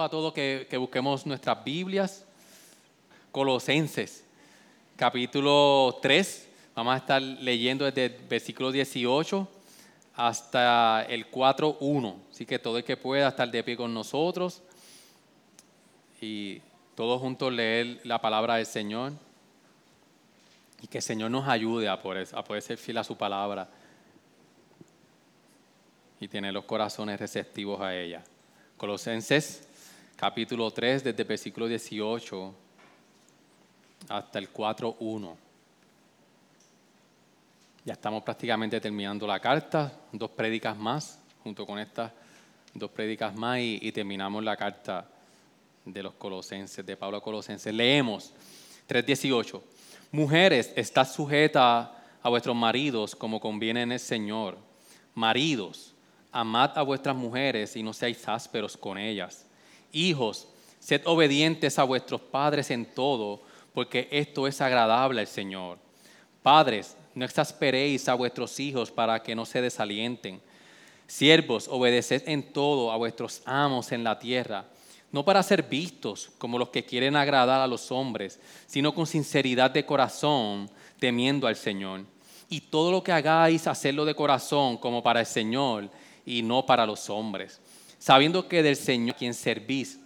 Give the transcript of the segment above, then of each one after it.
A todos que, que busquemos nuestras Biblias, Colosenses, capítulo 3. Vamos a estar leyendo desde el versículo 18 hasta el 4.1. Así que todo el que pueda estar de pie con nosotros y todos juntos leer la palabra del Señor. Y que el Señor nos ayude a poder, a poder ser fiel a su palabra y tener los corazones receptivos a ella. Colosenses capítulo 3, desde versículo 18 hasta el 4.1. Ya estamos prácticamente terminando la carta, dos prédicas más, junto con estas dos prédicas más, y, terminamos la carta de los Colosenses, de Pablo a Colosenses. Leemos 3.18. Mujeres, estad sujetas a vuestros maridos como conviene en el Señor. Maridos, amad a vuestras mujeres y no seáis ásperos con ellas. Hijos, sed obedientes a vuestros padres en todo, porque esto es agradable al Señor. Padres, no exasperéis a vuestros hijos para que no se desalienten. Siervos, obedeced en todo a vuestros amos en la tierra no para ser vistos como los que quieren agradar a los hombres, sino con sinceridad de corazón, temiendo al Señor. Y todo lo que hagáis, hacedlo de corazón como para el Señor y no para los hombres, sabiendo que del Señor quien servís,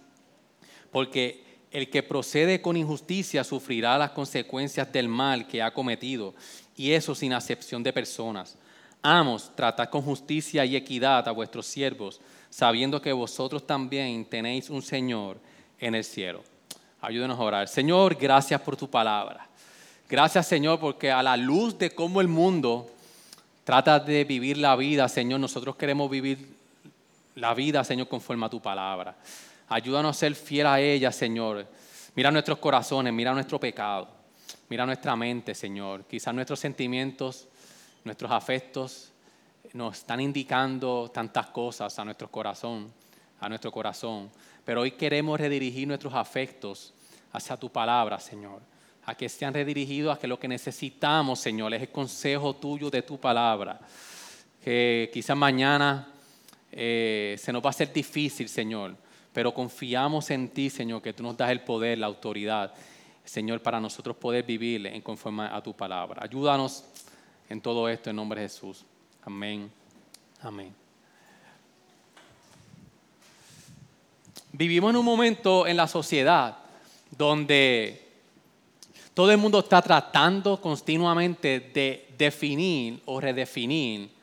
porque el que procede con injusticia sufrirá las consecuencias del mal que ha cometido, y eso sin acepción de personas. Amos, tratad con justicia y equidad a vuestros siervos, sabiendo que vosotros también tenéis un Señor en el cielo. Ayúdenos a orar. Señor, gracias por tu palabra. Gracias, Señor, porque a la luz de cómo el mundo trata de vivir la vida, Señor, nosotros queremos vivir la vida, Señor, conforme a tu palabra. Ayúdanos a ser fiel a ella, Señor. Mira nuestros corazones, mira nuestro pecado, mira nuestra mente, Señor. Quizás nuestros sentimientos, nuestros afectos, nos están indicando tantas cosas a nuestro corazón, a nuestro corazón. Pero hoy queremos redirigir nuestros afectos hacia tu palabra, Señor. A que sean redirigidos a que lo que necesitamos, Señor, es el consejo tuyo de tu palabra. Que quizás mañana eh, se nos va a hacer difícil, Señor, pero confiamos en ti, Señor, que tú nos das el poder, la autoridad, Señor, para nosotros poder vivir en conforme a tu palabra. Ayúdanos en todo esto en nombre de Jesús. Amén. Amén. Vivimos en un momento en la sociedad donde todo el mundo está tratando continuamente de definir o redefinir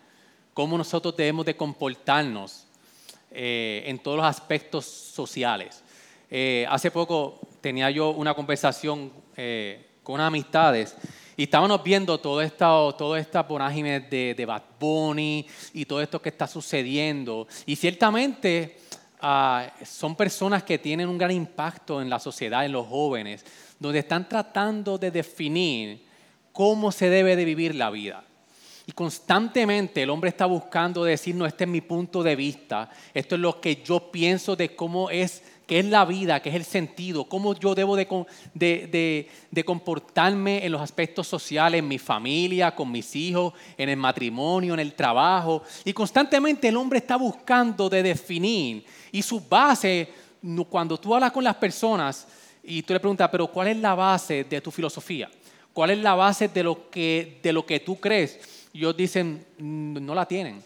cómo nosotros debemos de comportarnos eh, en todos los aspectos sociales. Eh, hace poco tenía yo una conversación eh, con unas amistades y estábamos viendo todo esta, todo esta vorágine de, de Bad Bunny y todo esto que está sucediendo. Y ciertamente ah, son personas que tienen un gran impacto en la sociedad, en los jóvenes, donde están tratando de definir cómo se debe de vivir la vida. Y constantemente el hombre está buscando decir, no, este es mi punto de vista, esto es lo que yo pienso de cómo es qué es la vida, qué es el sentido, cómo yo debo de, comportarme en los aspectos sociales, en mi familia, con mis hijos, en el matrimonio, en el trabajo. Y constantemente el hombre está buscando de definir. Y su base, cuando tú hablas con las personas y tú le preguntas, pero ¿cuál es la base de tu filosofía? ¿Cuál es la base de lo que, de lo que tú crees? Ellos dicen, no la tienen.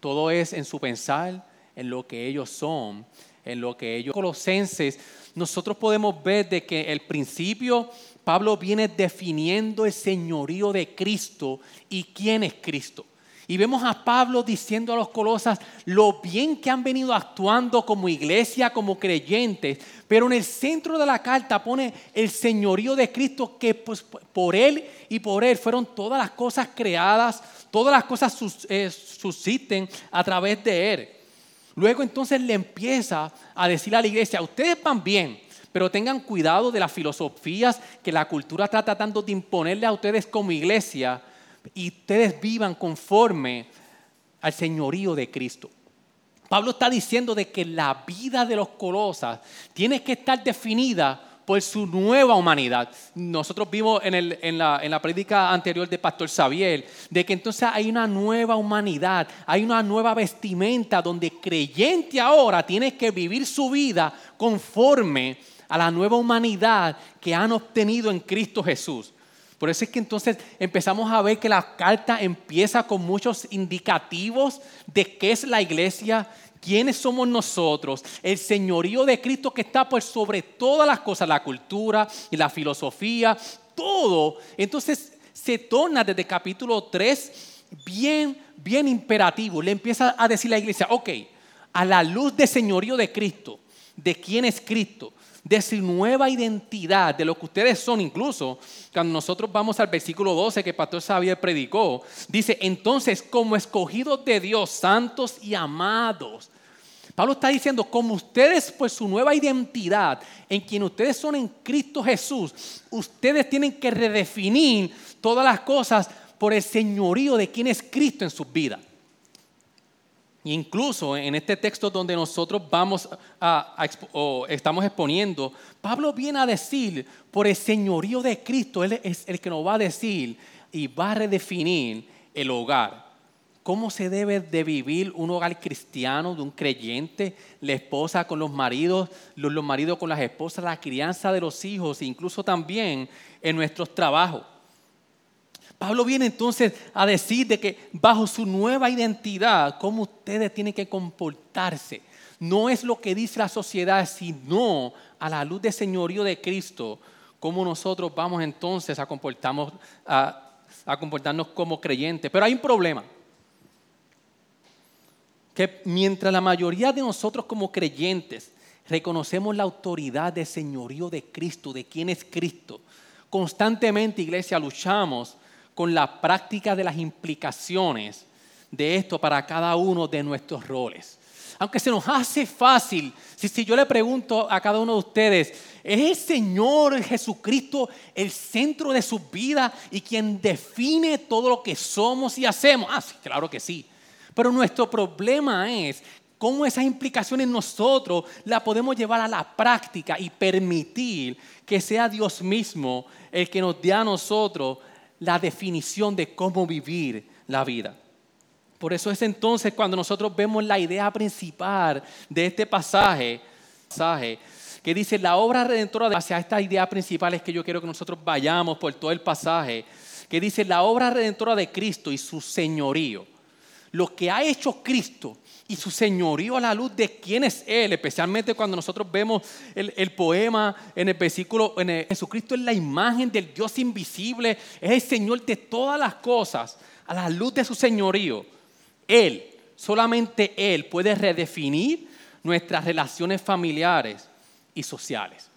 Todo es en su pensar, en lo que ellos son en lo que ellos colosenses, nosotros podemos ver de que el principio Pablo viene definiendo el señorío de Cristo y quién es Cristo. Y vemos a Pablo diciendo a los colosas lo bien que han venido actuando como iglesia, como creyentes, pero en el centro de la carta pone el señorío de Cristo que pues, por Él y por Él fueron todas las cosas creadas, todas las cosas sus, eh, subsisten a través de Él. Luego entonces le empieza a decir a la iglesia, ustedes van bien, pero tengan cuidado de las filosofías que la cultura está tratando de imponerle a ustedes como iglesia y ustedes vivan conforme al señorío de Cristo. Pablo está diciendo de que la vida de los colosas tiene que estar definida por su nueva humanidad. Nosotros vimos en, la, en la anterior de Pastor Xavier de que entonces hay una nueva humanidad, hay una nueva vestimenta donde creyente ahora tiene que vivir su vida conforme a la nueva humanidad que han obtenido en Cristo Jesús. Por eso es que entonces empezamos a ver que la carta empieza con muchos indicativos de qué es la iglesia, quiénes somos nosotros, el señorío de Cristo que está por sobre todas las cosas, la cultura y la filosofía, todo. Entonces se torna desde capítulo 3 bien, bien imperativo. Le empieza a decir la iglesia, ok, a la luz del señorío de Cristo, de quién es Cristo, de su nueva identidad, de lo que ustedes son. Incluso cuando nosotros vamos al versículo 12 que Pastor Xavier predicó, dice, entonces como escogidos de Dios, santos y amados. Pablo está diciendo, como ustedes por su nueva identidad, en quien ustedes son en Cristo Jesús, ustedes tienen que redefinir todas las cosas por el señorío de quien es Cristo en sus vidas. Incluso en este texto donde nosotros vamos a, o estamos exponiendo, Pablo viene a decir, por el señorío de Cristo, Él es el que nos va a decir y va a redefinir el hogar. ¿Cómo se debe de vivir un hogar cristiano, de un creyente, la esposa con los maridos, los, los maridos con las esposas, la crianza de los hijos, incluso también en nuestros trabajos? Pablo viene entonces a decir de que bajo su nueva identidad, cómo ustedes tienen que comportarse. No es lo que dice la sociedad, sino a la luz del señorío de Cristo, cómo nosotros vamos entonces a, a comportarnos como creyentes. Pero hay un problema. Que mientras la mayoría de nosotros como creyentes reconocemos la autoridad del señorío de Cristo, de quién es Cristo, constantemente, iglesia, luchamos con la práctica de las implicaciones de esto para cada uno de nuestros roles. Aunque se nos hace fácil, si, yo le pregunto a cada uno de ustedes, ¿es el Señor Jesucristo el centro de su vida y quien define todo lo que somos y hacemos? Ah, sí, claro que sí. Pero nuestro problema es cómo esas implicaciones nosotros las podemos llevar a la práctica y permitir que sea Dios mismo el que nos dé a nosotros la definición de cómo vivir la vida. Por eso es entonces cuando nosotros vemos la idea principal de este pasaje, pasaje que dice la obra redentora hacia esta idea principal es que yo quiero que nosotros vayamos por todo el pasaje, que dice la obra redentora de Cristo y su señorío. Lo que ha hecho Cristo y su señorío a la luz de quién es Él, especialmente cuando nosotros vemos el, poema en el versículo, en Jesucristo es la imagen del Dios invisible, es el Señor de todas las cosas, a la luz de su señorío. Él, solamente Él puede redefinir nuestras relaciones familiares y sociales.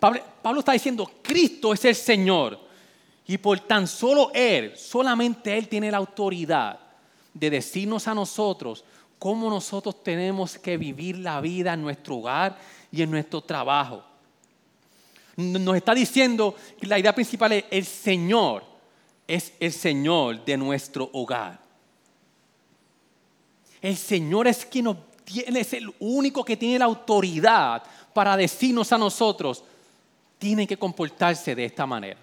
Pablo, Pablo está diciendo, Cristo es el Señor y por tan solo Él, solamente Él tiene la autoridad de decirnos a nosotros cómo nosotros tenemos que vivir la vida en nuestro hogar y en nuestro trabajo. Nos está diciendo que la idea principal es el Señor es el Señor de nuestro hogar. El Señor es quien nos tiene, es el único que tiene la autoridad para decirnos a nosotros, tienen que comportarse de esta manera.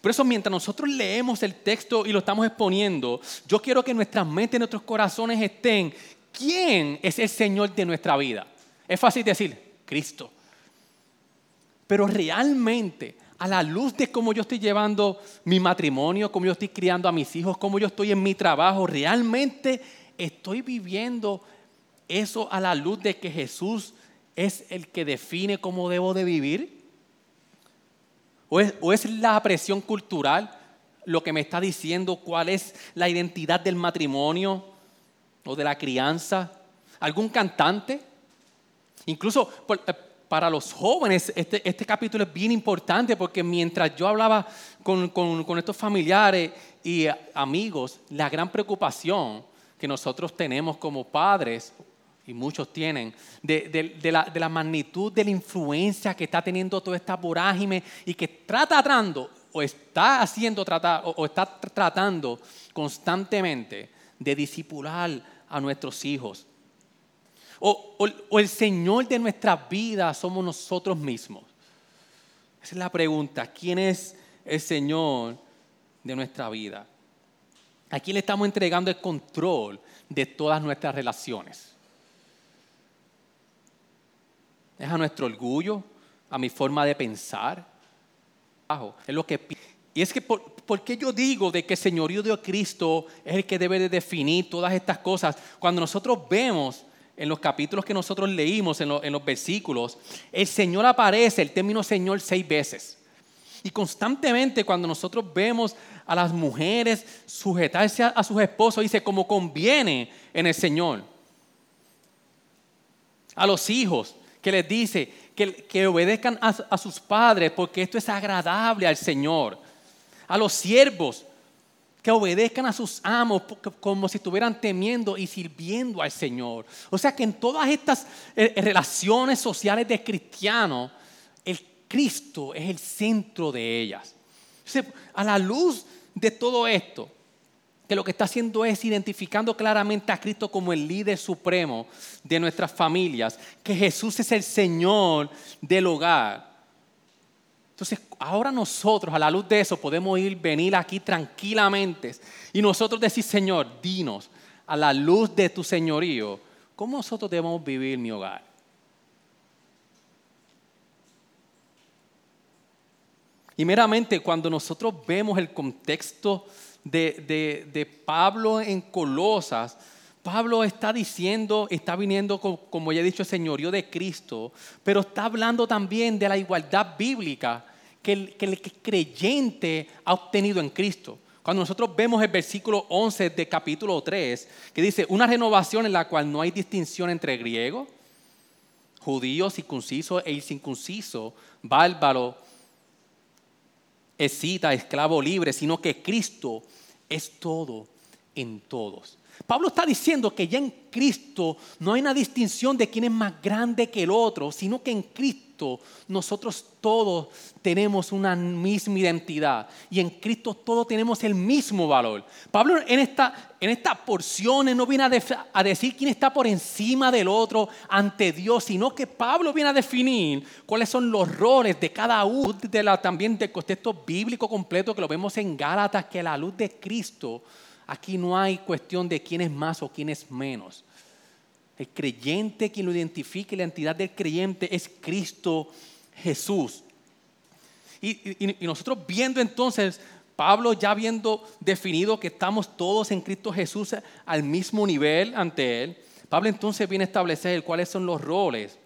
Por eso mientras nosotros leemos el texto y lo estamos exponiendo, yo quiero que nuestras mentes y nuestros corazones estén ¿quién es el Señor de nuestra vida? Es fácil decir, Cristo. Pero realmente, a la luz de cómo yo estoy llevando mi matrimonio, cómo yo estoy criando a mis hijos, cómo yo estoy en mi trabajo, realmente estoy viviendo eso a la luz de que Jesús es el que define cómo debo de vivir. ¿O es, o es la presión cultural lo que me está diciendo cuál es la identidad del matrimonio, o de la crianza, algún cantante. Incluso eh, para los jóvenes este, este, capítulo es bien importante porque mientras yo hablaba con, con estos familiares y amigos, la gran preocupación que nosotros tenemos como padres y muchos tienen, de, la, magnitud de la influencia que está teniendo toda esta vorágine y que está tratando o está haciendo tratar o, está tratando constantemente de disipular a nuestros hijos. O, o el Señor de nuestras vidas somos nosotros mismos. Esa es la pregunta. ¿Quién es el Señor de nuestra vida? ¿A quién le estamos entregando el control de todas nuestras relaciones? es a nuestro orgullo, a mi forma de pensar. Es lo que y es que, por, qué yo digo de que el señorío de Cristo es el que debe de definir todas estas cosas? Cuando nosotros vemos en los capítulos que nosotros leímos, en, en los versículos, el Señor aparece, el término Señor, seis veces. Y constantemente cuando nosotros vemos a las mujeres sujetarse a, sus esposos, dice como conviene en el Señor. A los hijos, que les dice que, obedezcan a, sus padres porque esto es agradable al Señor. A los siervos, que obedezcan a sus amos como si estuvieran temiendo y sirviendo al Señor. O sea que en todas estas eh, relaciones sociales de cristianos, el Cristo es el centro de ellas. a la luz de todo esto, que lo que está haciendo es identificando claramente a Cristo como el líder supremo de nuestras familias, que Jesús es el Señor del hogar. Entonces, ahora nosotros, a la luz de eso, podemos ir, venir aquí tranquilamente y nosotros decir, Señor, dinos, a la luz de tu señorío, ¿cómo nosotros debemos vivir mi hogar? Y meramente cuando nosotros vemos el contexto de, Pablo en Colosas, Pablo está diciendo, está viniendo, como ya he dicho, el señorío de Cristo, pero está hablando también de la igualdad bíblica que el, que creyente ha obtenido en Cristo. Cuando nosotros vemos el versículo 11 de capítulo 3, que dice, una renovación en la cual no hay distinción entre griego, judío, circunciso e incircunciso, bárbaro, escita, esclavo libre, sino que Cristo es todo en todos. Pablo está diciendo que ya en Cristo no hay una distinción de quién es más grande que el otro, sino que en Cristo nosotros todos tenemos una misma identidad y en Cristo todos tenemos el mismo valor. Pablo en esta, en esta porción no viene a, a decir quién está por encima del otro ante Dios, sino que Pablo viene a definir cuáles son los roles de cada uno de la, también del contexto bíblico completo que lo vemos en Gálatas, que la luz de Cristo Aquí no hay cuestión de quién es más o quién es menos. El creyente, quien lo identifique, la entidad del creyente es Cristo Jesús. Y, nosotros viendo entonces, Pablo ya habiendo definido que estamos todos en Cristo Jesús al mismo nivel ante Él, Pablo entonces viene a establecer cuáles son los roles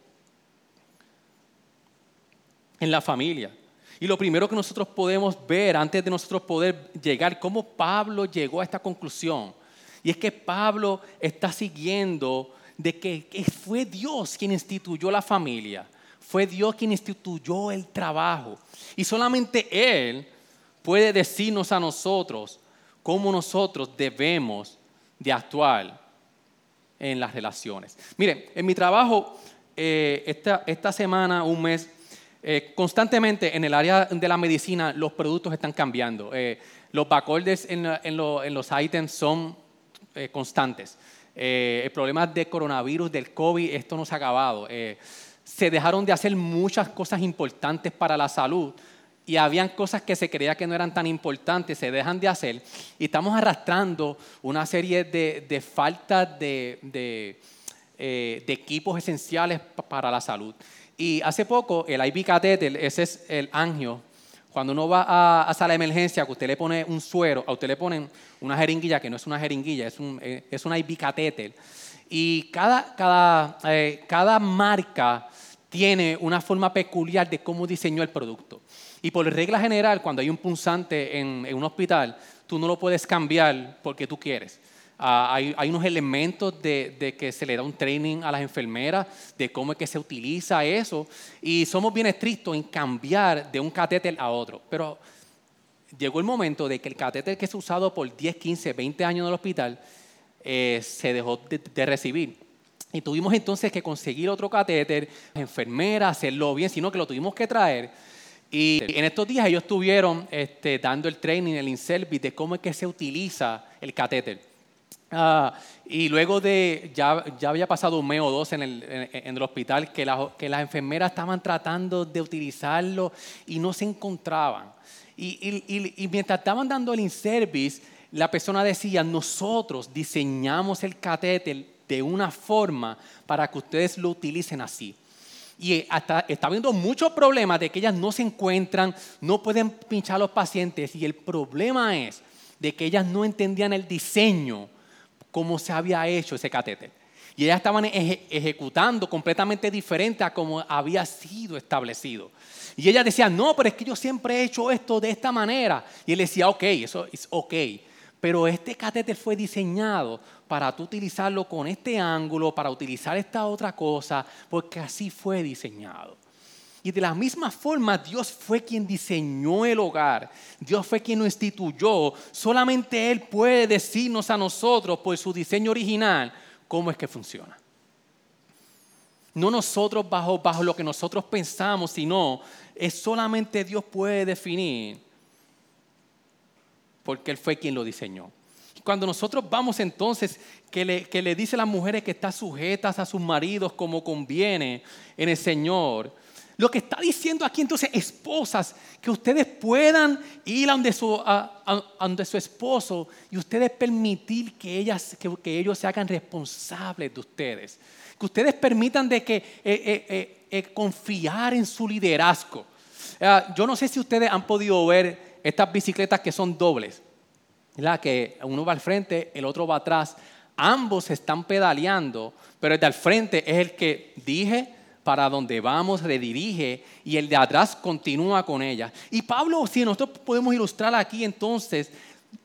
en la familia. Y lo primero que nosotros podemos ver antes de nosotros poder llegar, cómo Pablo llegó a esta conclusión, y es que Pablo está siguiendo de que, fue Dios quien instituyó la familia, fue Dios quien instituyó el trabajo, y solamente Él puede decirnos a nosotros cómo nosotros debemos de actuar en las relaciones. Miren, en mi trabajo, eh, esta, esta semana, un mes, eh, constantemente en el área de la medicina los productos están cambiando. Eh, los backorders en, los ítems son eh, constantes. el problema de coronavirus, del COVID, esto no se ha acabado. se dejaron de hacer muchas cosas importantes para la salud y habían cosas que se creía que no eran tan importantes, se dejan de hacer y estamos arrastrando una serie de, de faltas de, de, de equipos esenciales para la salud. Y hace poco el IV catéter, ese es el angio, cuando uno va a, a, sala de emergencia, que usted le pone un suero, a usted le ponen una jeringuilla que no es una jeringuilla, es un, eh, es IV catéter. Y cada, cada, eh, cada marca tiene una forma peculiar de cómo diseñó el producto. Y por regla general, cuando hay un punzante en un hospital, tú no lo puedes cambiar porque tú quieres. Ah, hay, unos elementos de, que se le da un training a las enfermeras de cómo es que se utiliza eso. Y somos bien estrictos en cambiar de un catéter a otro. Pero llegó el momento de que el catéter que se ha usado por 10, 15, 20 años en el hospital eh, se dejó de, recibir. Y tuvimos entonces que conseguir otro catéter, enfermera, hacerlo bien, sino que lo tuvimos que traer. Y en estos días ellos estuvieron este, dando el training, el inservice, de cómo es que se utiliza el catéter. Ah, y luego de, ya, ya, había pasado un mes o dos en el, en, el hospital que, que, las enfermeras estaban tratando de utilizarlo y no se encontraban. Y, y, y mientras estaban dando el in-service, la persona decía, nosotros diseñamos el catéter de una forma para que ustedes lo utilicen así. Y hasta está habiendo muchos problemas de que ellas no se encuentran, no pueden pinchar a los pacientes. Y el problema es de que ellas no entendían el diseño, cómo se había hecho ese catéter. Y ellas estaban ejecutando completamente diferente a como había sido establecido. Y ella decía, no, pero es que yo siempre he hecho esto de esta manera. Y él decía, ok, eso es ok. Pero este catéter fue diseñado para tú utilizarlo con este ángulo, para utilizar esta otra cosa, porque así fue diseñado. Y de la misma forma, Dios fue quien diseñó el hogar. Dios fue quien lo instituyó. Solamente Él puede decirnos a nosotros, por su diseño original, cómo es que funciona. No nosotros bajo, bajo lo que nosotros pensamos, sino es solamente Dios puede definir, porque Él fue quien lo diseñó. Cuando nosotros vamos entonces, que le, que le dice a las mujeres que están sujetas a sus maridos como conviene en el Señor, lo que está diciendo aquí entonces, esposas, que ustedes puedan ir a donde su, esposo y ustedes permitir que, ellas, que, ellos se hagan responsables de ustedes. Que ustedes permitan de que eh, eh, eh, confiar en su liderazgo. Ah, yo no sé si ustedes han podido ver estas bicicletas que son dobles que uno va al frente, el otro va atrás. Ambos están pedaleando, pero el de al frente es el que dije para donde vamos, redirige, y el de atrás continúa con ella. Y Pablo, si nosotros podemos ilustrar aquí entonces,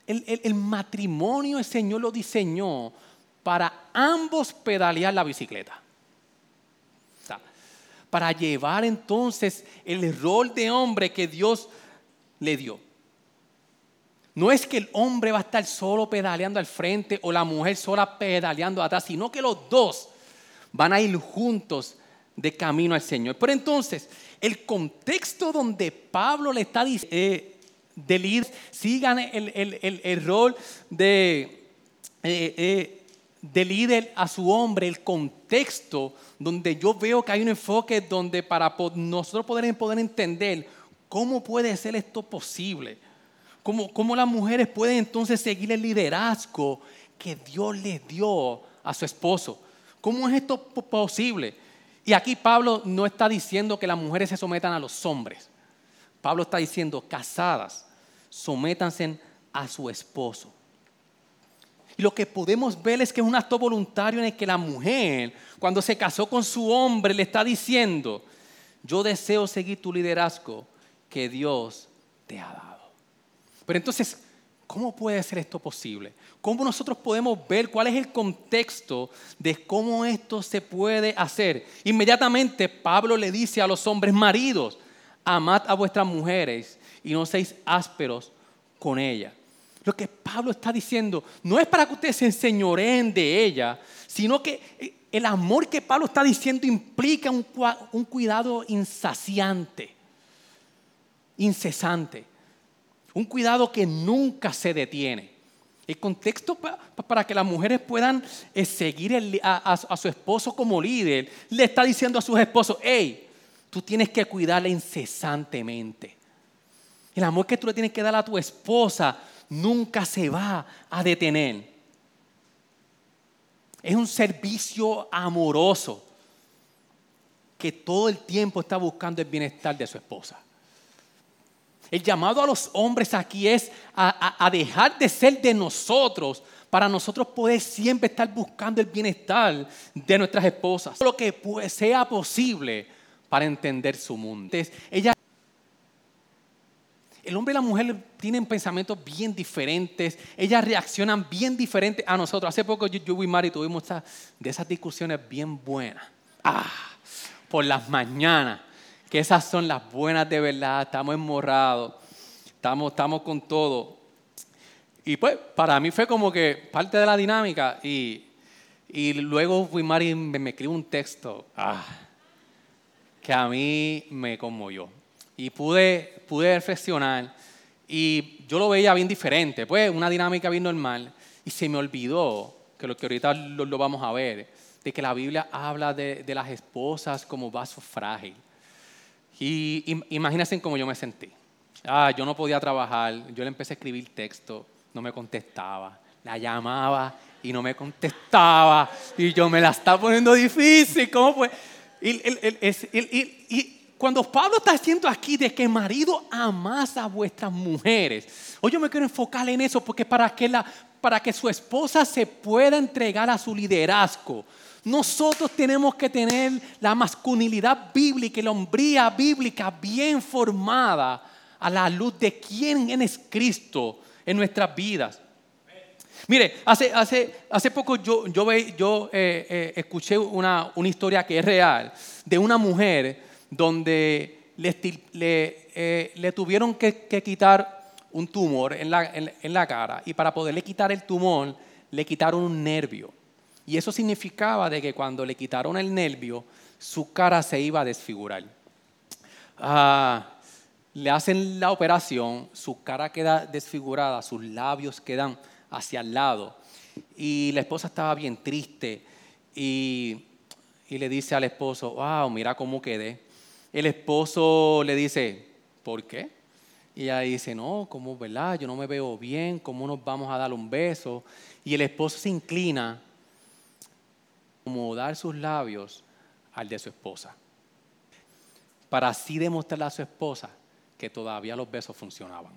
el, matrimonio el Señor lo diseñó para ambos pedalear la bicicleta. para llevar entonces el rol de hombre que Dios le dio. No es que el hombre va a estar solo pedaleando al frente o la mujer sola pedaleando atrás, sino que los dos van a ir juntos de camino al Señor. Pero entonces, el contexto donde Pablo le está diciendo eh, de líder, sigan el, rol de, eh, eh, de líder a su hombre, el contexto donde yo veo que hay un enfoque donde para nosotros poder, poder entender cómo puede ser esto posible ¿Cómo, las mujeres pueden entonces seguir el liderazgo que Dios les dio a su esposo? ¿Cómo es esto posible? Y aquí Pablo no está diciendo que las mujeres se sometan a los hombres. Pablo está diciendo, casadas, sométanse a su esposo. Y lo que podemos ver es que es un acto voluntario en el que la mujer, cuando se casó con su hombre, le está diciendo, yo deseo seguir tu liderazgo que Dios te ha dado. Pero entonces, ¿cómo puede ser esto posible? ¿Cómo nosotros podemos ver cuál es el contexto de cómo esto se puede hacer? Inmediatamente Pablo le dice a los hombres maridos, amad a vuestras mujeres y no seáis ásperos con ellas. Lo que Pablo está diciendo no es para que ustedes se enseñoreen de ella, sino que el amor que Pablo está diciendo implica un, un cuidado insaciante, incesante. Un cuidado que nunca se detiene. El contexto para que las mujeres puedan eh, seguir a, su esposo como líder, le está diciendo a sus esposos, hey, tú tienes que cuidarla incesantemente. El amor que tú le tienes que dar a tu esposa nunca se va a detener. Es un servicio amoroso que todo el tiempo está buscando el bienestar de su esposa. El llamado a los hombres aquí es a, dejar de ser de nosotros para nosotros poder siempre estar buscando el bienestar de nuestras esposas. Lo que sea posible para entender su mundo. ella, el hombre y la mujer tienen pensamientos bien diferentes, ellas reaccionan bien diferentes a nosotros. Hace poco yo, y Mari tuvimos de esas discusiones bien buenas. Ah, por las mañanas que esas son las buenas de verdad, estamos enmorrados, estamos, estamos con todo. Y pues para mí fue como que parte de la dinámica y, Y luego y me, me escribió un texto ah, que a mí me conmovió. Y pude, pude reflexionar y yo lo veía bien diferente, pues una dinámica bien normal. Y se me olvidó, que lo que ahorita lo, vamos a ver, de que la Biblia habla de, de las esposas como vaso frágil. Y, imagínense cómo yo me sentí. Ah, yo no podía trabajar, yo le empecé a escribir texto, no me contestaba, la llamaba y no me contestaba, y yo me la estaba poniendo difícil, ¿cómo fue? Y, cuando Pablo está haciendo aquí de que marido amas a vuestras mujeres, hoy yo me quiero enfocar en eso porque para que, la, para que su esposa se pueda entregar a su liderazgo, nosotros tenemos que tener la masculinidad bíblica y la hombría bíblica bien formada a la luz de quién es Cristo en nuestras vidas. Mire, hace, poco yo, eh, eh, escuché una, historia que es real de una mujer donde le, eh, tuvieron que, quitar un tumor en la cara y para poderle quitar el tumor le quitaron un nervio. Y eso significaba de que cuando le quitaron el nervio, su cara se iba a desfigurar. Ah, le hacen la operación, su cara queda desfigurada, sus labios quedan hacia el lado. Y la esposa estaba bien triste y, y le dice al esposo, wow, mira cómo quedé. El esposo le dice, ¿por qué? Y ella dice, no, ¿cómo, verdad? Yo no me veo bien, ¿cómo nos vamos a dar un beso? Y el esposo se inclina acomodar sus labios al de su esposa. Para así demostrarle a su esposa que todavía los besos funcionaban.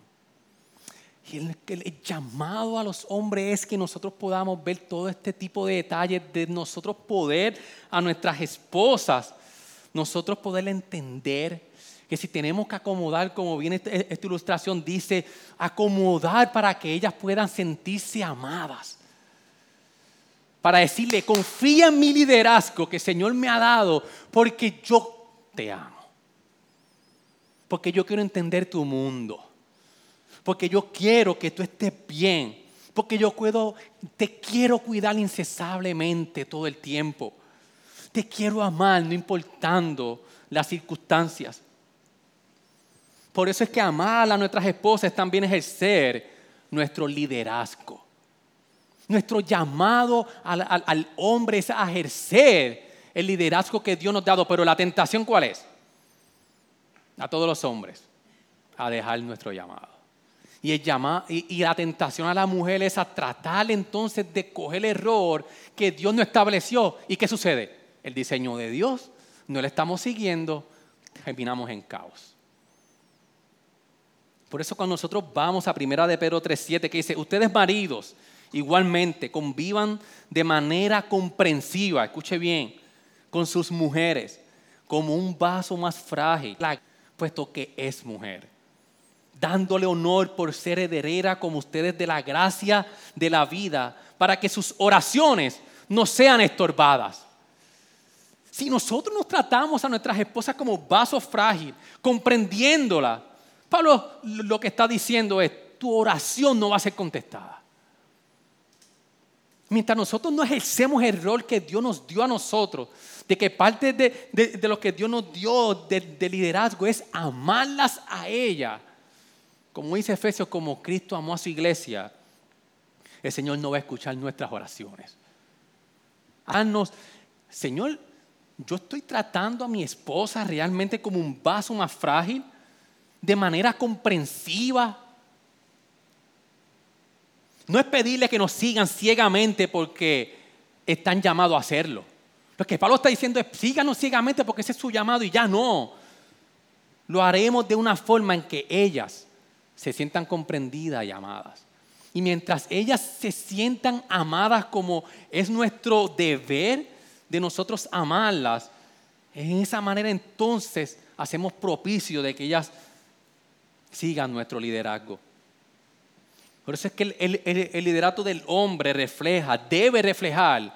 Y el, llamado a los hombres es que nosotros podamos ver todo este tipo de detalles, de nosotros poder a nuestras esposas, nosotros poder entender que si tenemos que acomodar, como viene esta, esta ilustración, dice, acomodar para que ellas puedan sentirse amadas para decirle, confía en mi liderazgo que el Señor me ha dado, porque yo te amo. Porque yo quiero entender tu mundo. Porque yo quiero que tú estés bien. Porque yo puedo, te quiero cuidar incesablemente todo el tiempo. Te quiero amar, no importando las circunstancias. Por eso es que amar a nuestras esposas es también ejercer nuestro liderazgo. Nuestro llamado al, hombre es a ejercer el liderazgo que Dios nos ha dado. Pero la tentación cuál es? A todos los hombres, a dejar nuestro llamado. Y, el y, la tentación a la mujer es a tratar entonces de coger el error que Dios no estableció. ¿Y qué sucede? El diseño de Dios no le estamos siguiendo, terminamos en caos. Por eso cuando nosotros vamos a primera de Pedro 3.7 que dice, ustedes maridos, igualmente convivan de manera comprensiva, escuche bien, con sus mujeres, como un vaso más frágil, puesto que es mujer, dándole honor por ser heredera como ustedes de la gracia de la vida, para que sus oraciones no sean estorbadas. Si nosotros nos tratamos a nuestras esposas como vaso frágil, comprendiéndola, Pablo lo que está diciendo es, tu oración no va a ser contestada. Mientras nosotros no ejercemos el rol que Dios nos dio a nosotros, de que parte de, lo que Dios nos dio de, liderazgo es amarlas a ella, como dice Efesios, como Cristo amó a su iglesia, el Señor no va a escuchar nuestras oraciones. Haznos, Señor, yo estoy tratando a mi esposa realmente como un vaso más frágil, de manera comprensiva, no es pedirle que nos sigan ciegamente porque están llamados a hacerlo. Lo que Pablo está diciendo es síganos ciegamente porque ese es su llamado y ya no. Lo haremos de una forma en que ellas se sientan comprendidas y amadas. Y mientras ellas se sientan amadas como es nuestro deber de nosotros amarlas, en esa manera entonces hacemos propicio de que ellas sigan nuestro liderazgo. Por eso es que el, liderato del hombre refleja, debe reflejar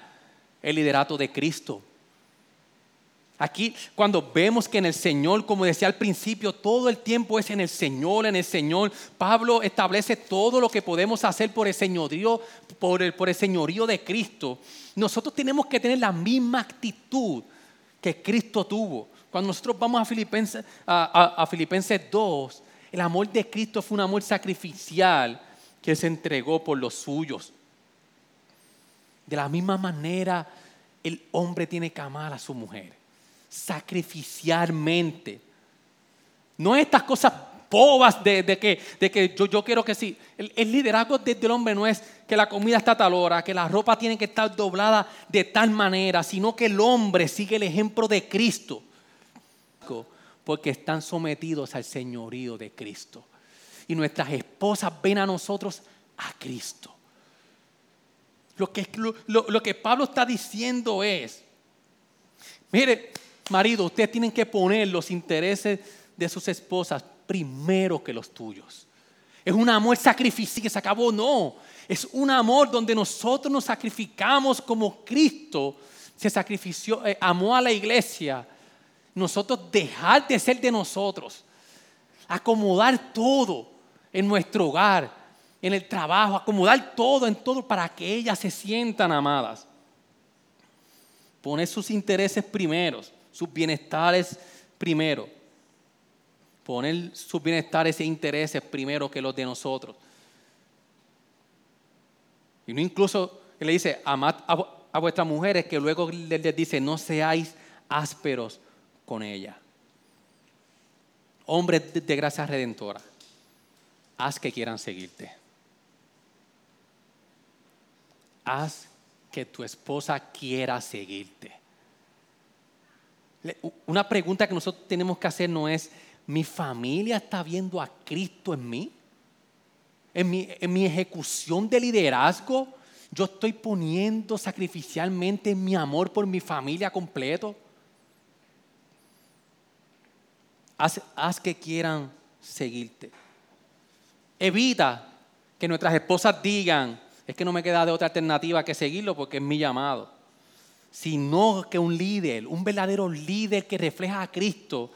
el liderato de Cristo. Aquí cuando vemos que en el Señor, como decía al principio, todo el tiempo es en el Señor, en el Señor. Pablo establece todo lo que podemos hacer por el señorío, por el, el señorío de Cristo. Nosotros tenemos que tener la misma actitud que Cristo tuvo. Cuando nosotros vamos a Filipenses, a, Filipenses 2, el amor de Cristo fue un amor sacrificial que se entregó por los suyos. De la misma manera, el hombre tiene que amar a su mujer sacrificialmente. No estas cosas pobas de, que, de que yo, yo, quiero que sí. El, liderazgo del hombre no es que la comida está a tal hora, que la ropa tiene que estar doblada de tal manera, sino que el hombre sigue el ejemplo de Cristo. Porque están sometidos al señorío de Cristo. Y nuestras esposas ven a nosotros a Cristo. Lo que, lo que Pablo está diciendo es, mire, marido, ustedes tienen que poner los intereses de sus esposas primero que los tuyos. Es un amor sacrificial que se acabó, no. Es un amor donde nosotros nos sacrificamos como Cristo se sacrificó, eh, amó a la iglesia. Nosotros dejar de ser de nosotros, acomodar todo en nuestro hogar, en el trabajo, acomodar todo en todo para que ellas se sientan amadas. Poner sus intereses primeros sus bienestares primero. Poner sus bienestares e intereses primero que los de nosotros. Y no incluso le dice, amad a, vuestras mujeres, que luego les dice, no seáis ásperos con ella. Hombres de, de gracia redentora, haz que quieran seguirte. Haz que tu esposa quiera seguirte. Una pregunta que nosotros tenemos que hacer no es, ¿mi familia está viendo a Cristo en mí? ¿En mi, en mi ejecución de liderazgo? ¿Yo estoy poniendo sacrificialmente mi amor por mi familia completo? Haz, haz que quieran seguirte. Evita que nuestras esposas digan, es que no me queda de otra alternativa que seguirlo porque es mi llamado sino que un líder, un verdadero líder que refleja a Cristo,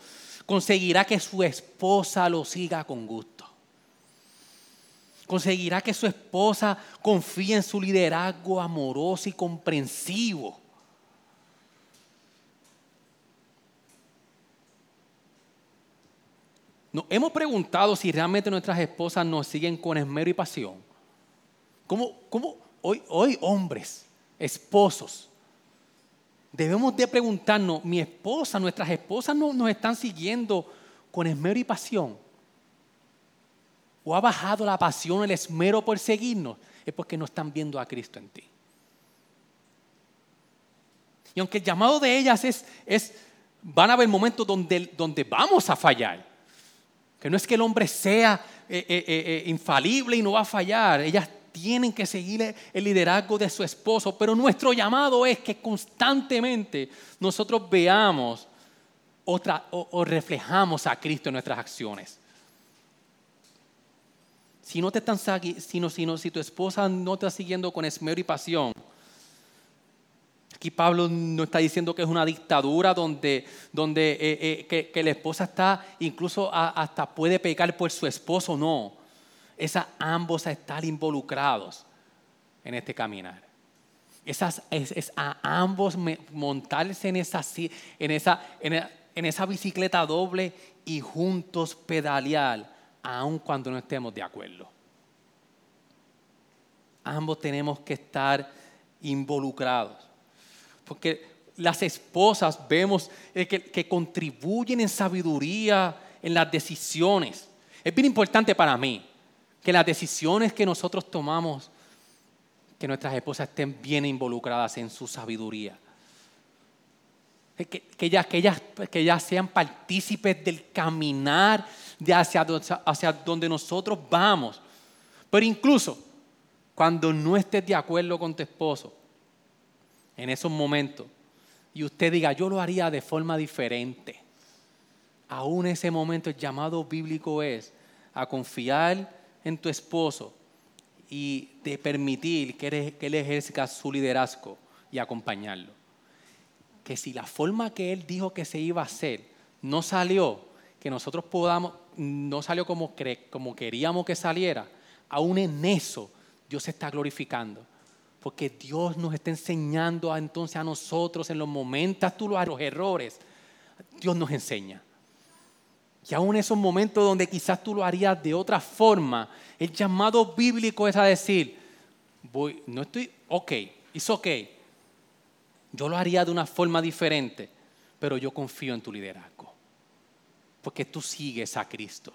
conseguirá que su esposa lo siga con gusto. Conseguirá que su esposa confíe en su liderazgo amoroso y comprensivo. Nos hemos preguntado si realmente nuestras esposas nos siguen con esmero y pasión. ¿Cómo, hoy, hoy hombres, esposos, debemos de preguntarnos, mi esposa, nuestras esposas no, nos están siguiendo con esmero y pasión. ¿O ha bajado la pasión, el esmero por seguirnos? Es porque no están viendo a Cristo en ti. Y aunque el llamado de ellas es, es van a haber momentos donde, donde vamos a fallar. Que no es que el hombre sea eh, eh, eh, infalible y no va a fallar. Ellas tienen que seguir el liderazgo de su esposo, pero nuestro llamado es que constantemente nosotros veamos o, reflejamos a Cristo en nuestras acciones. Si no te están sino, sino, si tu esposa no te está siguiendo con esmero y pasión, Aquí Pablo no está diciendo que es una dictadura donde, donde eh, eh, que, la esposa está, incluso hasta puede pecar por su esposo, no es a ambos a estar involucrados en este caminar. es, a ambos montarse en esa, en, esa, en, esa bicicleta doble y juntos pedalear, aun cuando no estemos de acuerdo. Ambos tenemos que estar involucrados. Porque las esposas vemos que, que contribuyen en sabiduría en las decisiones. Es bien importante para mí que las decisiones que nosotros tomamos, que nuestras esposas estén bien involucradas en su sabiduría. Que, que, ellas, que, ellas, que ellas sean partícipes del caminar hacia, hacia donde nosotros vamos. Pero incluso cuando no estés de acuerdo con tu esposo, en esos momentos, y usted diga, yo lo haría de forma diferente, aún ese momento el llamado bíblico es a confiar en tu esposo y de permitir que él, ejerza su liderazgo y acompañarlo. que si la forma que Él dijo que se iba a hacer no salió, que nosotros podamos, no salió como, como queríamos que saliera, aún en eso Dios se está glorificando. Porque Dios nos está enseñando entonces a nosotros en los momentos, tú los errores, Dios nos enseña. Y aún esos momentos donde quizás tú lo harías de otra forma, el llamado bíblico es a decir, voy, no estoy, ok, es ok. Yo lo haría de una forma diferente, pero yo confío en tu liderazgo. Porque tú sigues a Cristo.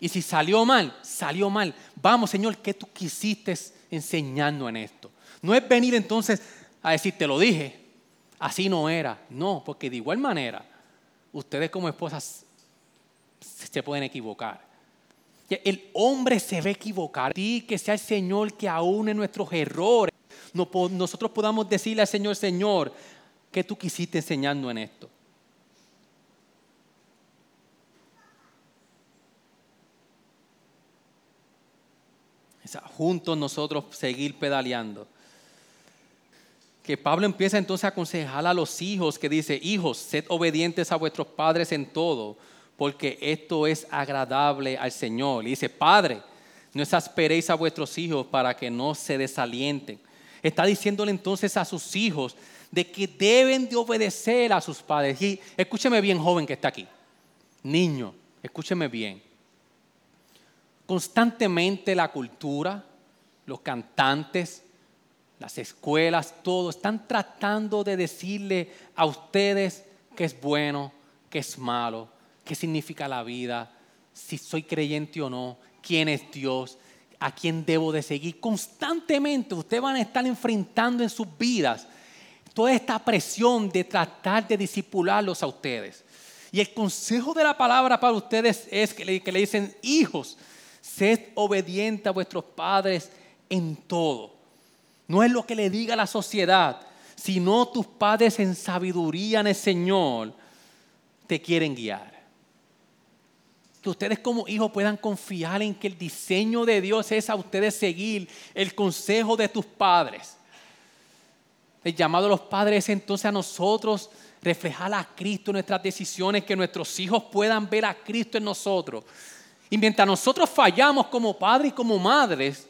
Y si salió mal, salió mal. Vamos, Señor, ¿qué tú quisiste enseñando en esto? No es venir entonces a decir, te lo dije, así no era. No, porque de igual manera, ustedes como esposas se pueden equivocar. El hombre se ve equivocar. Y que sea el Señor que aúne nuestros errores. Nosotros podamos decirle al Señor, Señor, ¿qué tú quisiste enseñando en esto? juntos nosotros seguir pedaleando. Que Pablo empieza entonces a aconsejar a los hijos que dice, hijos, sed obedientes a vuestros padres en todo, porque esto es agradable al Señor. Y dice, Padre, no exasperéis a vuestros hijos para que no se desalienten. Está diciéndole entonces a sus hijos de que deben de obedecer a sus padres. Y escúcheme bien, joven que está aquí. Niño, escúcheme bien. Constantemente la cultura, los cantantes, las escuelas, todo están tratando de decirle a ustedes qué es bueno, qué es malo, qué significa la vida, si soy creyente o no, quién es Dios, a quién debo de seguir. Constantemente ustedes van a estar enfrentando en sus vidas toda esta presión de tratar de disipularlos a ustedes. Y el consejo de la palabra para ustedes es que le, que le dicen, hijos, sed obedientes a vuestros padres en todo. No es lo que le diga la sociedad, sino tus padres en sabiduría en el Señor te quieren guiar que ustedes como hijos puedan confiar en que el diseño de Dios es a ustedes seguir el consejo de tus padres. El llamado de los padres es entonces a nosotros reflejar a Cristo en nuestras decisiones, que nuestros hijos puedan ver a Cristo en nosotros. Y mientras nosotros fallamos como padres y como madres,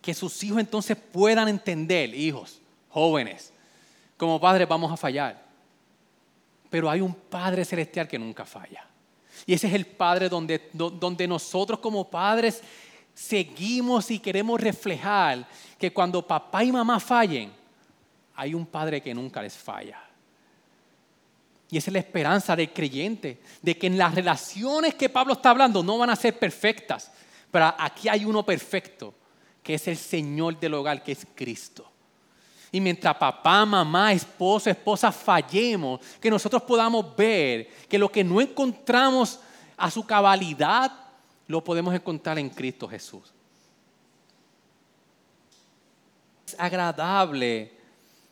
que sus hijos entonces puedan entender, hijos, jóvenes, como padres vamos a fallar. Pero hay un Padre Celestial que nunca falla. Y ese es el Padre donde, donde nosotros como padres seguimos y queremos reflejar que cuando papá y mamá fallen, hay un Padre que nunca les falla. Y esa es la esperanza del creyente, de que en las relaciones que Pablo está hablando no van a ser perfectas, pero aquí hay uno perfecto, que es el Señor del hogar, que es Cristo. Y mientras papá, mamá, esposo, esposa fallemos, que nosotros podamos ver que lo que no encontramos a su cabalidad, lo podemos encontrar en Cristo Jesús. Es agradable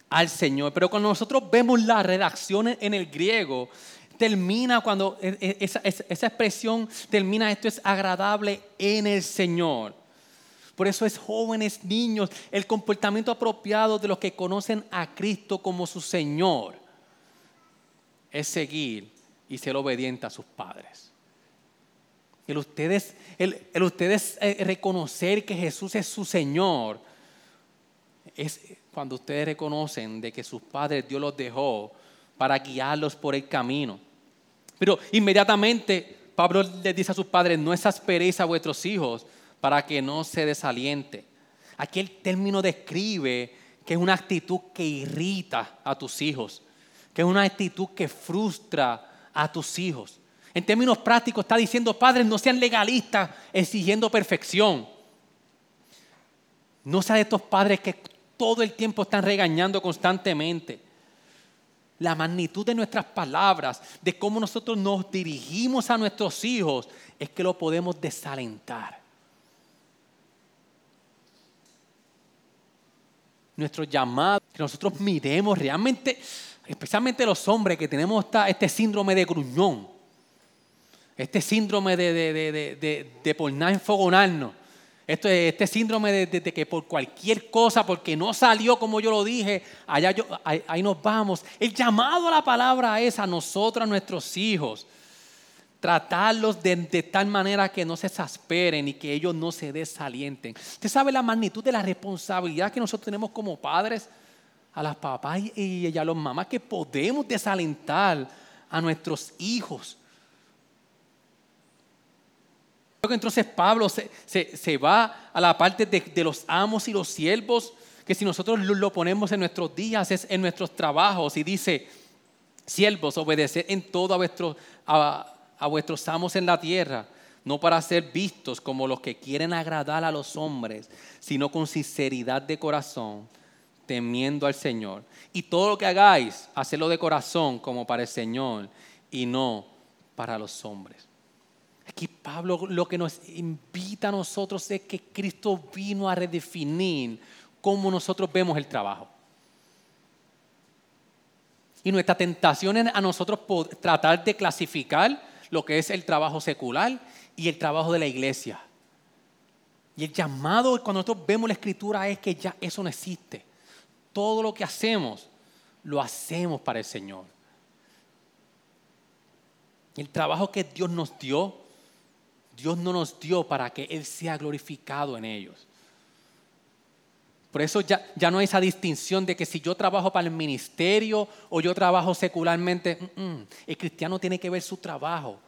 al Señor, pero cuando nosotros vemos la redacción en el griego, termina cuando e, e, esa, esa expresión termina, esto es agradable en el Señor. Por eso es jóvenes, niños, el comportamiento apropiado de los que conocen a Cristo como su Señor es seguir y ser obediente a sus padres. El ustedes, el, ustedes eh, reconocer que Jesús es su Señor es cuando ustedes reconocen de que sus padres Dios los dejó para guiarlos por el camino. Pero inmediatamente Pablo les dice a sus padres, no exasperéis a vuestros hijos para que no se desaliente. Aquí el término describe que es una actitud que irrita a tus hijos, que es una actitud que frustra a tus hijos. En términos prácticos está diciendo, padres, no sean legalistas exigiendo perfección. No sean estos padres que todo el tiempo están regañando constantemente. La magnitud de nuestras palabras, de cómo nosotros nos dirigimos a nuestros hijos, es que lo podemos desalentar. Nuestro llamado, que nosotros miremos realmente, especialmente los hombres que tenemos este síndrome de gruñón, este síndrome de, de, de, de, por nada enfogonarnos. Este síndrome de, que por cualquier cosa, porque no salió como yo lo dije, allá yo, ahí, nos vamos. El llamado a la palabra es a nosotros, a nuestros hijos. Tratarlos de, de, tal manera que no se exasperen y que ellos no se desalienten. Usted sabe la magnitud de la responsabilidad que nosotros tenemos como padres, a las papás y a los mamás, que podemos desalentar a nuestros hijos que entonces Pablo se, va a la parte de, los amos y los siervos, que si nosotros lo, ponemos en nuestros días, es en nuestros trabajos, y dice, siervos, obedeced en todo a vuestros, a vuestros amos en la tierra, no para ser vistos como los que quieren agradar a los hombres, sino con sinceridad de corazón, temiendo al Señor. Y todo lo que hagáis, hacedlo de corazón como para el Señor y no para los hombres. Aquí Pablo lo que nos invita a nosotros es que Cristo vino a redefinir cómo nosotros vemos el trabajo. Y nuestra tentación es a nosotros tratar de clasificar lo que es el trabajo secular y el trabajo de la iglesia. Y el llamado cuando nosotros vemos la escritura es que ya eso no existe. Todo lo que hacemos, lo hacemos para el Señor. El trabajo que Dios nos dio Dios no nos dio para que Él sea glorificado en ellos. Por eso ya, ya, no hay esa distinción de que si yo trabajo para el ministerio o yo trabajo secularmente, mm, mm, el cristiano tiene que ver su trabajo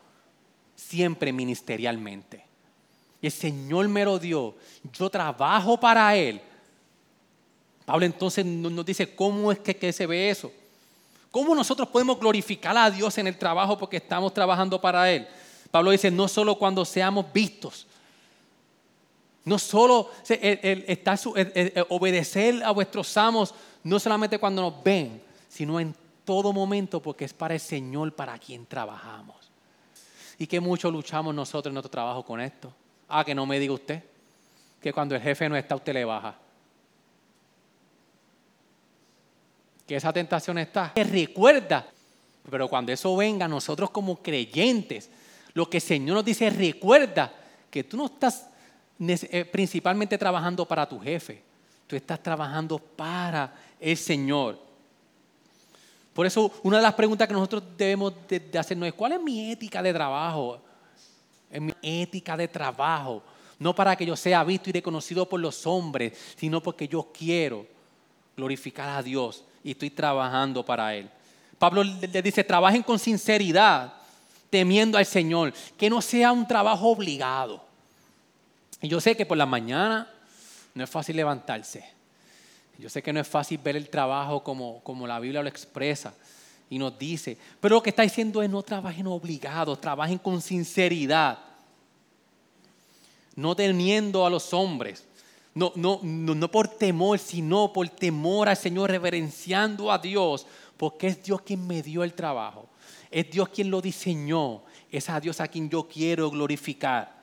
siempre ministerialmente. Y el Señor me lo dio, yo trabajo para Él. Pablo entonces nos dice, ¿cómo es que, que se ve eso? ¿Cómo nosotros podemos glorificar a Dios en el trabajo porque estamos trabajando para Él? Pablo dice, no solo cuando seamos vistos, no solo obedecer a vuestros amos, no solamente cuando nos ven, sino en todo momento, porque es para el Señor para quien trabajamos. Y que mucho luchamos nosotros en nuestro trabajo con esto. Ah, que no me diga usted, que cuando el jefe no está, usted le baja. Que esa tentación está. Que recuerda, pero cuando eso venga, nosotros como creyentes, lo que el Señor nos dice, recuerda que tú no estás principalmente trabajando para tu jefe, tú estás trabajando para el Señor. Por eso una de las preguntas que nosotros debemos de, hacernos es, ¿cuál es mi ética de trabajo? Es mi ética de trabajo. No para que yo sea visto y reconocido por los hombres, sino porque yo quiero glorificar a Dios y estoy trabajando para Él. Pablo le dice, trabajen con sinceridad temiendo al Señor, que no sea un trabajo obligado. Y yo sé que por la mañana no es fácil levantarse. Yo sé que no es fácil ver el trabajo como, como la Biblia lo expresa y nos dice. Pero lo que está diciendo es no trabajen obligados, trabajen con sinceridad. No teniendo a los hombres. No, no, no, no por temor, sino por temor al Señor, reverenciando a Dios, porque es Dios quien me dio el trabajo. Es Dios quien lo diseñó. Es a Dios a quien yo quiero glorificar.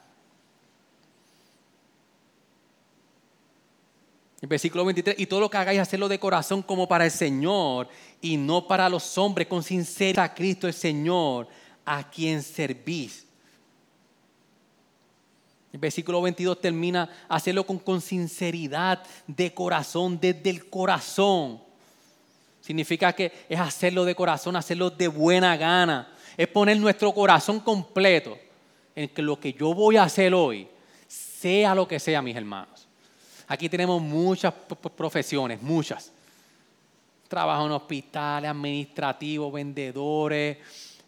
Versículo 23, y todo lo que hagáis, hacerlo de corazón como para el Señor y no para los hombres, con sinceridad a Cristo el Señor, a quien servís. El versículo 22 termina, hacerlo con, con sinceridad de corazón, desde el corazón. Significa que es hacerlo de corazón, hacerlo de buena gana. Es poner nuestro corazón completo en que lo que yo voy a hacer hoy, sea lo que sea, mis hermanos. Aquí tenemos muchas profesiones, muchas. Trabajo en hospitales, administrativos, vendedores,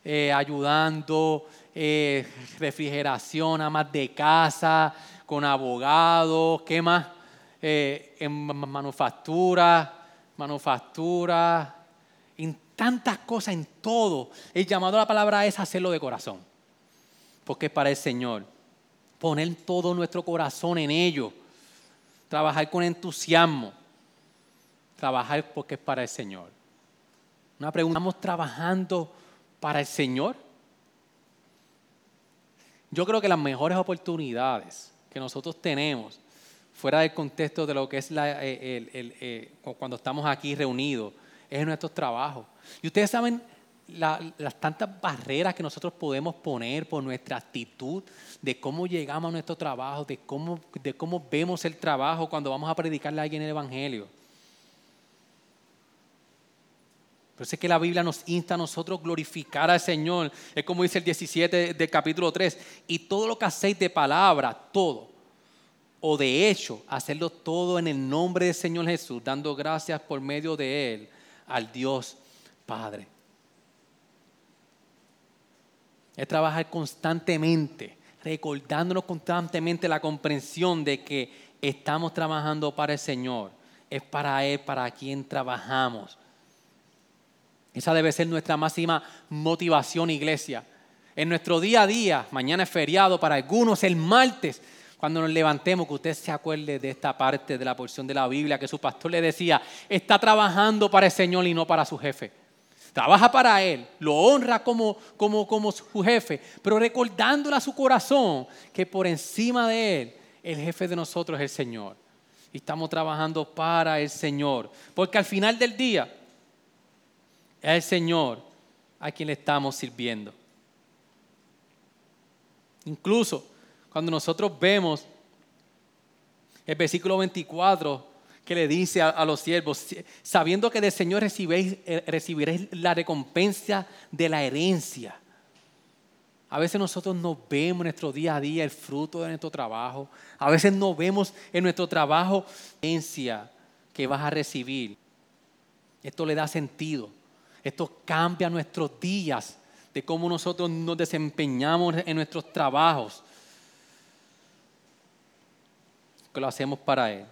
eh, ayudando, eh, refrigeración, amas de casa, con abogados, ¿qué más? Eh, en manufactura, manufactura, en tantas cosas, en todo. El llamado a la palabra es hacerlo de corazón, porque es para el Señor. Poner todo nuestro corazón en ello, trabajar con entusiasmo, trabajar porque es para el Señor. Una pregunta, ¿estamos trabajando para el Señor? Yo creo que las mejores oportunidades que nosotros tenemos fuera del contexto de lo que es la, eh, el, eh, cuando estamos aquí reunidos, es en nuestros trabajos. Y ustedes saben las tantas barreras que nosotros podemos poner por nuestra actitud, de cómo llegamos a nuestro trabajo, de cómo, de cómo vemos el trabajo cuando vamos a predicarle a alguien el Evangelio. Eso es que la Biblia nos insta a nosotros glorificar al Señor. Es como dice el 17 del capítulo 3. Y todo lo que hacéis de palabra, todo, o de hecho, hacerlo todo en el nombre del Señor Jesús, dando gracias por medio de Él al Dios Padre. Es trabajar constantemente, recordándonos constantemente la comprensión de que estamos trabajando para el Señor. Es para Él, para quien trabajamos. Esa debe ser nuestra máxima motivación, iglesia. En nuestro día a día, mañana es feriado, para algunos el martes, cuando nos levantemos, que usted se acuerde de esta parte de la porción de la Biblia que su pastor le decía, está trabajando para el Señor y no para su jefe. Trabaja para Él, lo honra como, como, como su jefe, pero recordándole a su corazón que por encima de Él, el jefe de nosotros es el Señor. Y estamos trabajando para el Señor. Porque al final del día, es el Señor a quien le estamos sirviendo. Incluso cuando nosotros vemos el versículo 24 que le dice a, los siervos, sabiendo que del Señor recibiréis, eh, recibiréis la recompensa de la herencia. A veces nosotros no vemos en nuestro día a día el fruto de nuestro trabajo. A veces no vemos en nuestro trabajo la herencia que vas a recibir. Esto le da sentido. Esto cambia nuestros días de cómo nosotros nos desempeñamos en nuestros trabajos que lo hacemos para Él.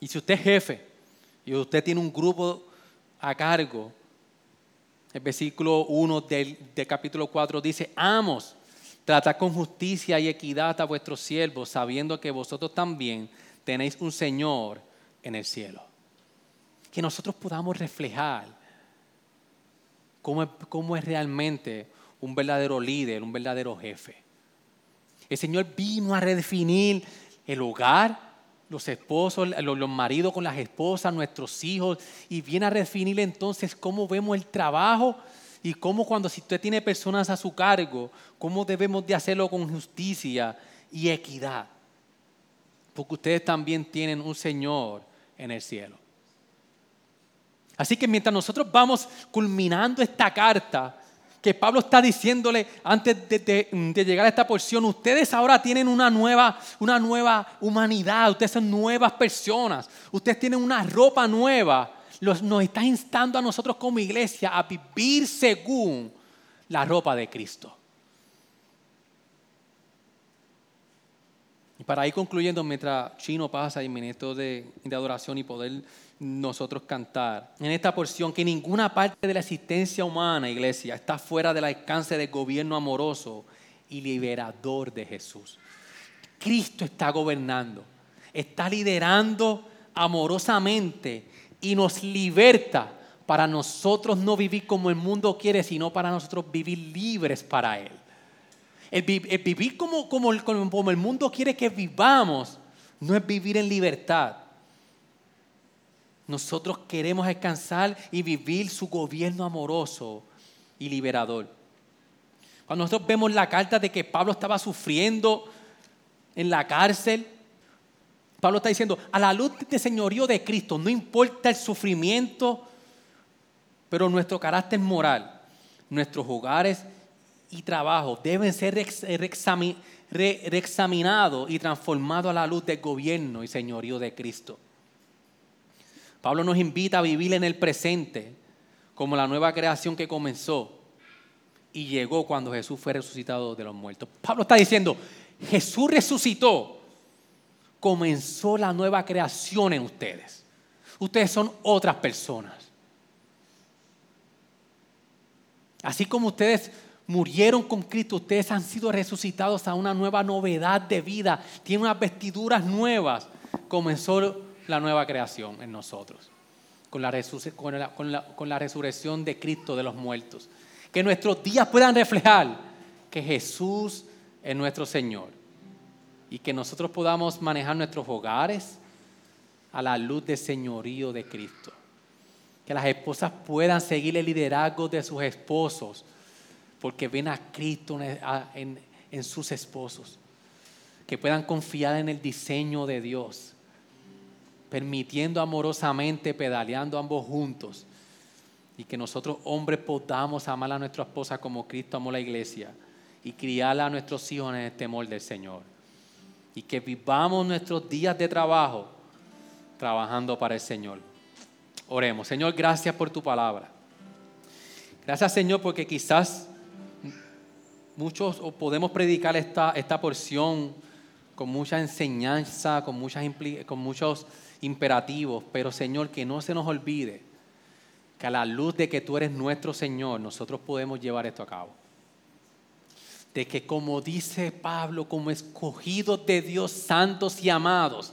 Y si usted es jefe y usted tiene un grupo a cargo, el versículo 1 del, capítulo 4 dice, amos, tratad con justicia y equidad a vuestros siervos, sabiendo que vosotros también tenéis un Señor en el cielo. Que nosotros podamos reflejar cómo cómo es realmente un verdadero líder, un verdadero jefe. El Señor vino a redefinir el hogar, los esposos, los, maridos con las esposas, nuestros hijos, y viene a redefinir entonces cómo vemos el trabajo y cómo cuando si usted tiene personas a su cargo, cómo debemos de hacerlo con justicia y equidad. Porque ustedes también tienen un Señor en el cielo. Así que mientras nosotros vamos culminando esta carta, que Pablo está diciéndole antes de, llegar a esta porción, ustedes ahora tienen una nueva, una nueva humanidad, ustedes son nuevas personas, ustedes tienen una ropa nueva. nos está instando a nosotros como iglesia a vivir según la ropa de Cristo. Y para ir concluyendo, mientras Chino pasa y ministro de, de adoración y poder nosotros cantar en esta porción que ninguna parte de la existencia humana, iglesia, está fuera del alcance del gobierno amoroso y liberador de Jesús. Cristo está gobernando, está liderando amorosamente y nos liberta para nosotros no vivir como el mundo quiere, sino para nosotros vivir libres para Él. El, vivir como, como el mundo quiere que vivamos no es vivir en libertad nosotros queremos alcanzar y vivir su gobierno amoroso y liberador. Cuando nosotros vemos la carta de que Pablo estaba sufriendo en la cárcel, Pablo está diciendo, a la luz del señorío de Cristo, no importa el sufrimiento, pero nuestro carácter moral, nuestros hogares y trabajo deben ser reexaminados y transformados a la luz del gobierno y señorío de Cristo. Pablo nos invita a vivir en el presente como la nueva creación que comenzó y llegó cuando Jesús fue resucitado de los muertos. Pablo está diciendo, Jesús resucitó, comenzó la nueva creación en ustedes. Ustedes son otras personas. Así como ustedes murieron con Cristo, ustedes han sido resucitados a una nueva novedad de vida, tienen unas vestiduras nuevas. Comenzó la nueva creación en nosotros, con la, con la, resurrección de Cristo de los muertos. Que nuestros días puedan reflejar que Jesús es nuestro Señor y que nosotros podamos manejar nuestros hogares a la luz del señorío de Cristo. Que las esposas puedan seguir el liderazgo de sus esposos, porque ven a Cristo en, en sus esposos. Que puedan confiar en el diseño de Dios, permitiendo amorosamente, pedaleando ambos juntos. Y que nosotros hombres podamos amar a nuestra esposa como Cristo amó la iglesia y criar a nuestros hijos en el temor del Señor. Y que vivamos nuestros días de trabajo trabajando para el Señor. Oremos. Señor, gracias por tu palabra. Gracias, Señor, porque quizás muchos podemos predicar esta, esta porción con mucha enseñanza, con, muchas con muchos imperativos, pero Señor, que no se nos olvide que a la luz de que tú eres nuestro Señor, nosotros podemos llevar esto a cabo de que como dice Pablo, como escogidos de Dios, santos y amados,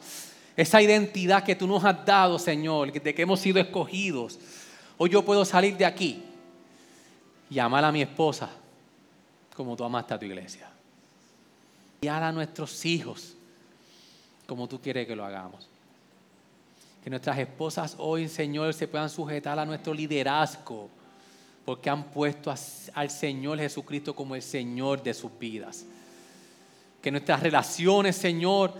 esa identidad que tú nos has dado, Señor, de que hemos sido escogidos, hoy yo puedo salir de aquí y amar a mi esposa como tú amaste a tu iglesia. Y a nuestros hijos como tú quieres que lo hagamos. Que nuestras esposas hoy, Señor, se puedan sujetar a nuestro liderazgo porque han puesto al Señor Jesucristo como el Señor de sus vidas. Que nuestras relaciones, Señor,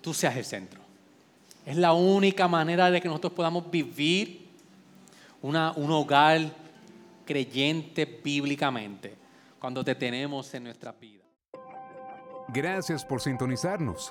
tú seas el centro. Es la única manera de que nosotros podamos vivir una, un hogar creyente bíblicamente cuando te tenemos en nuestra vida. Gracias por sintonizarnos.